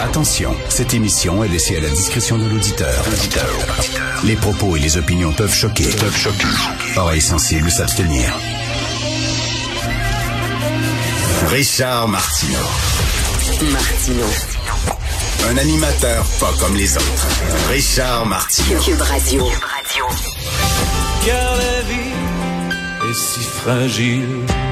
Attention, cette émission est laissée à la discrétion de l'auditeur. Les propos et les opinions peuvent choquer. Peuvent choquer. Oreilles sensibles s'abstenir. Richard Martineau. Martineau. Un animateur pas comme les autres. Richard Martineau. Cube Radio. Car la vie est si fragile.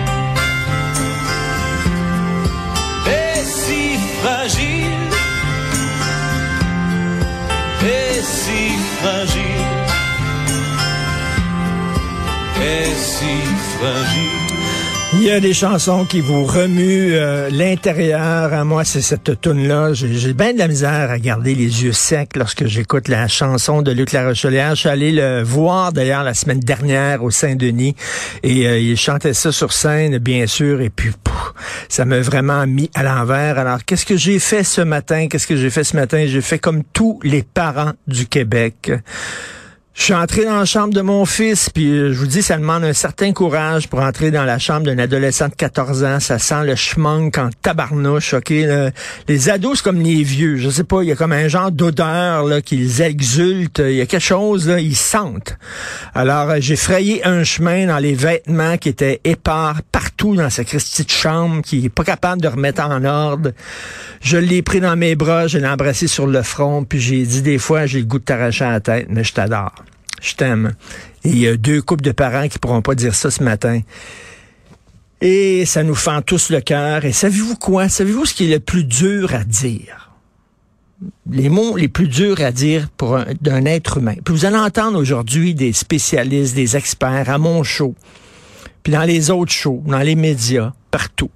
Il y a des chansons qui vous remuent euh, l'intérieur. À moi, c'est cette tune là J'ai bien de la misère à garder les yeux secs lorsque j'écoute la chanson de Luc Larochelière. Je suis allé le voir d'ailleurs la semaine dernière au Saint-Denis et euh, il chantait ça sur scène, bien sûr. Et puis, ça m'a vraiment mis à l'envers. Alors, qu'est-ce que j'ai fait ce matin? Qu'est-ce que j'ai fait ce matin? J'ai fait comme tous les parents du Québec. Je suis entré dans la chambre de mon fils, puis euh, je vous dis, ça demande un certain courage pour entrer dans la chambre d'un adolescent de 14 ans. Ça sent le schmank en tabarnouche, OK? Les ados, c'est comme les vieux. Je sais pas, il y a comme un genre d'odeur là qu'ils exultent. Il y a quelque chose, là, ils sentent. Alors, euh, j'ai frayé un chemin dans les vêtements qui étaient épars partout dans Christie de chambre, qui est pas capable de remettre en ordre. Je l'ai pris dans mes bras, je l'ai embrassé sur le front, puis j'ai dit des fois, j'ai le goût de t'arracher la tête, mais je t'adore. Je t'aime. Et il y a deux couples de parents qui pourront pas dire ça ce matin. Et ça nous fend tous le cœur. Et savez-vous quoi? Savez-vous ce qui est le plus dur à dire? Les mots les plus durs à dire pour un, d'un être humain. Puis vous allez entendre aujourd'hui des spécialistes, des experts à mon show, puis dans les autres shows, dans les médias, partout.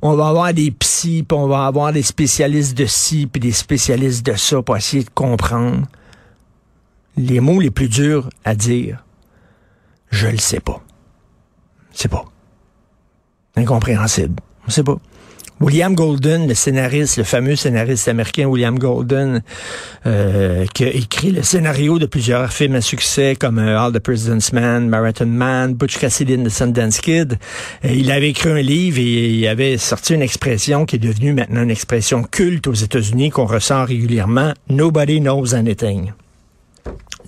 On va avoir des psys, puis on va avoir des spécialistes de ci, puis des spécialistes de ça pour essayer de comprendre les mots les plus durs à dire. Je le sais pas. C'est pas. Incompréhensible. On sait pas. William Golden, le scénariste, le fameux scénariste américain William Golden, euh, qui a écrit le scénario de plusieurs films à succès comme euh, All the President's Man, Marathon Man, Butch Cassidy and the Sundance Kid. Euh, il avait écrit un livre et il avait sorti une expression qui est devenue maintenant une expression culte aux États-Unis qu'on ressent régulièrement. Nobody knows anything.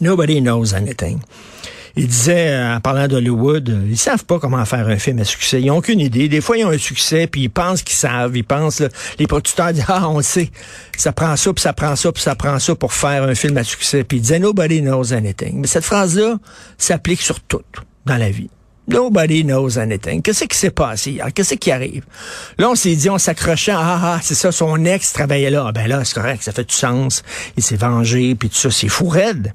Nobody knows anything. Il disait, euh, en parlant d'Hollywood, euh, ils savent pas comment faire un film à succès. Ils ont aucune idée. Des fois, ils ont un succès, puis ils pensent qu'ils savent. Ils pensent, là, les producteurs disent, ah, on sait. Ça prend ça, puis ça prend ça, puis ça prend ça pour faire un film à succès. Puis il disait, nobody knows anything. Mais cette phrase-là s'applique sur tout dans la vie. Nobody knows anything. Qu'est-ce qui s'est passé? Qu'est-ce qui arrive? Là, on s'est dit, on s'accrochait, ah, ah, c'est ça, son ex travaillait là. Ah, ben là, c'est correct, ça fait du sens. Il s'est vengé, puis tout ça, c'est fou raide.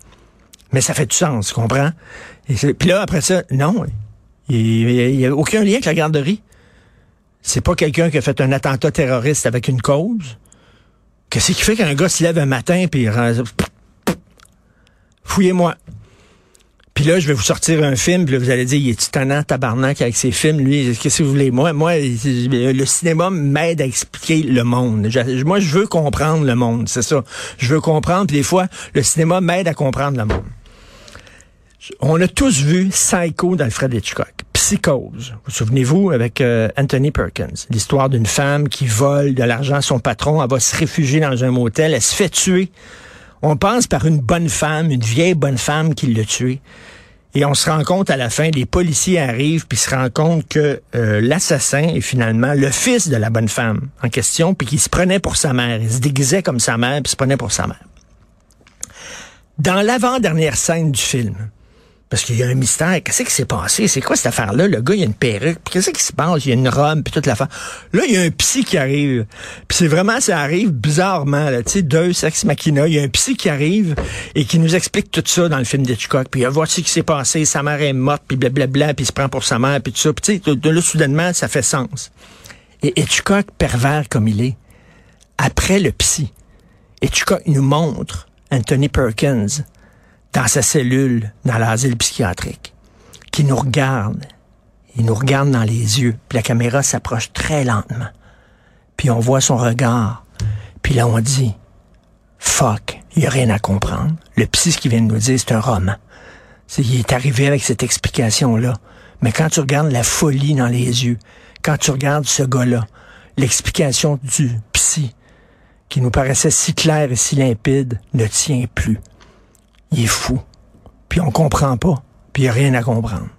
Mais ça fait du sens, tu comprends? Et Puis là, après ça, non. Il n'y a aucun lien avec la garderie. C'est pas quelqu'un qui a fait un attentat terroriste avec une cause. Qu'est-ce qui fait qu'un gars se lève un matin puis il Fouillez-moi. Puis là, je vais vous sortir un film, puis là, vous allez dire, il est titannant, tabarnak avec ses films, lui, qu'est-ce que vous voulez? Moi, moi, le cinéma m'aide à expliquer le monde. Moi, je veux comprendre le monde, c'est ça. Je veux comprendre, puis des fois, le cinéma m'aide à comprendre le monde. On a tous vu Psycho d'Alfred Hitchcock. Psychose. Vous souvenez-vous avec euh, Anthony Perkins, l'histoire d'une femme qui vole de l'argent à son patron, elle va se réfugier dans un motel, elle se fait tuer. On pense par une bonne femme, une vieille bonne femme qui l'a tué. Et on se rend compte à la fin, les policiers arrivent puis se rendent compte que euh, l'assassin est finalement le fils de la bonne femme en question, puis qu'il se prenait pour sa mère. Il se déguisait comme sa mère, puis se prenait pour sa mère. Dans l'avant-dernière scène du film, parce qu'il y a un mystère. Qu'est-ce qui s'est passé? C'est quoi cette affaire-là? Le gars, il a une perruque. Qu'est-ce qui se passe? Il y a une robe, puis toute l'affaire. Là, il y a un psy qui arrive. Puis c'est vraiment, ça arrive bizarrement. Tu sais, deux sex machina. Il y a un psy qui arrive et qui nous explique tout ça dans le film d'Hitchcock. Puis il voici ce qui s'est passé. Sa mère est morte, puis blablabla, puis il se prend pour sa mère, puis tout ça. Puis tu sais, là, soudainement, ça fait sens. Et Hitchcock, pervers comme il est, après le psy, Hitchcock nous montre Anthony Perkins dans sa cellule, dans l'asile psychiatrique, qui nous regarde. Il nous regarde dans les yeux, puis la caméra s'approche très lentement. Puis on voit son regard. Puis là, on dit, fuck, il n'y a rien à comprendre. Le psy, ce qu'il vient de nous dire, c'est un roman. Il est arrivé avec cette explication-là. Mais quand tu regardes la folie dans les yeux, quand tu regardes ce gars-là, l'explication du psy, qui nous paraissait si clair et si limpide, ne tient plus. Il est fou. Puis on comprend pas. Puis il n'y a rien à comprendre.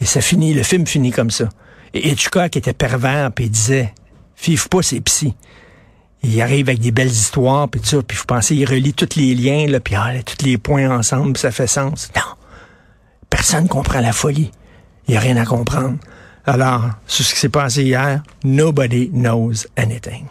Et ça finit, le film finit comme ça. Et Hitchcock était pervers, puis il disait, five pas, c'est psy. Il arrive avec des belles histoires, puis tout ça, puis vous pensez, il relie tous les liens, là, puis ah, tous les points ensemble, ça fait sens. Non. Personne comprend la folie. Il n'y a rien à comprendre. Alors, sur ce qui s'est passé hier, nobody knows anything.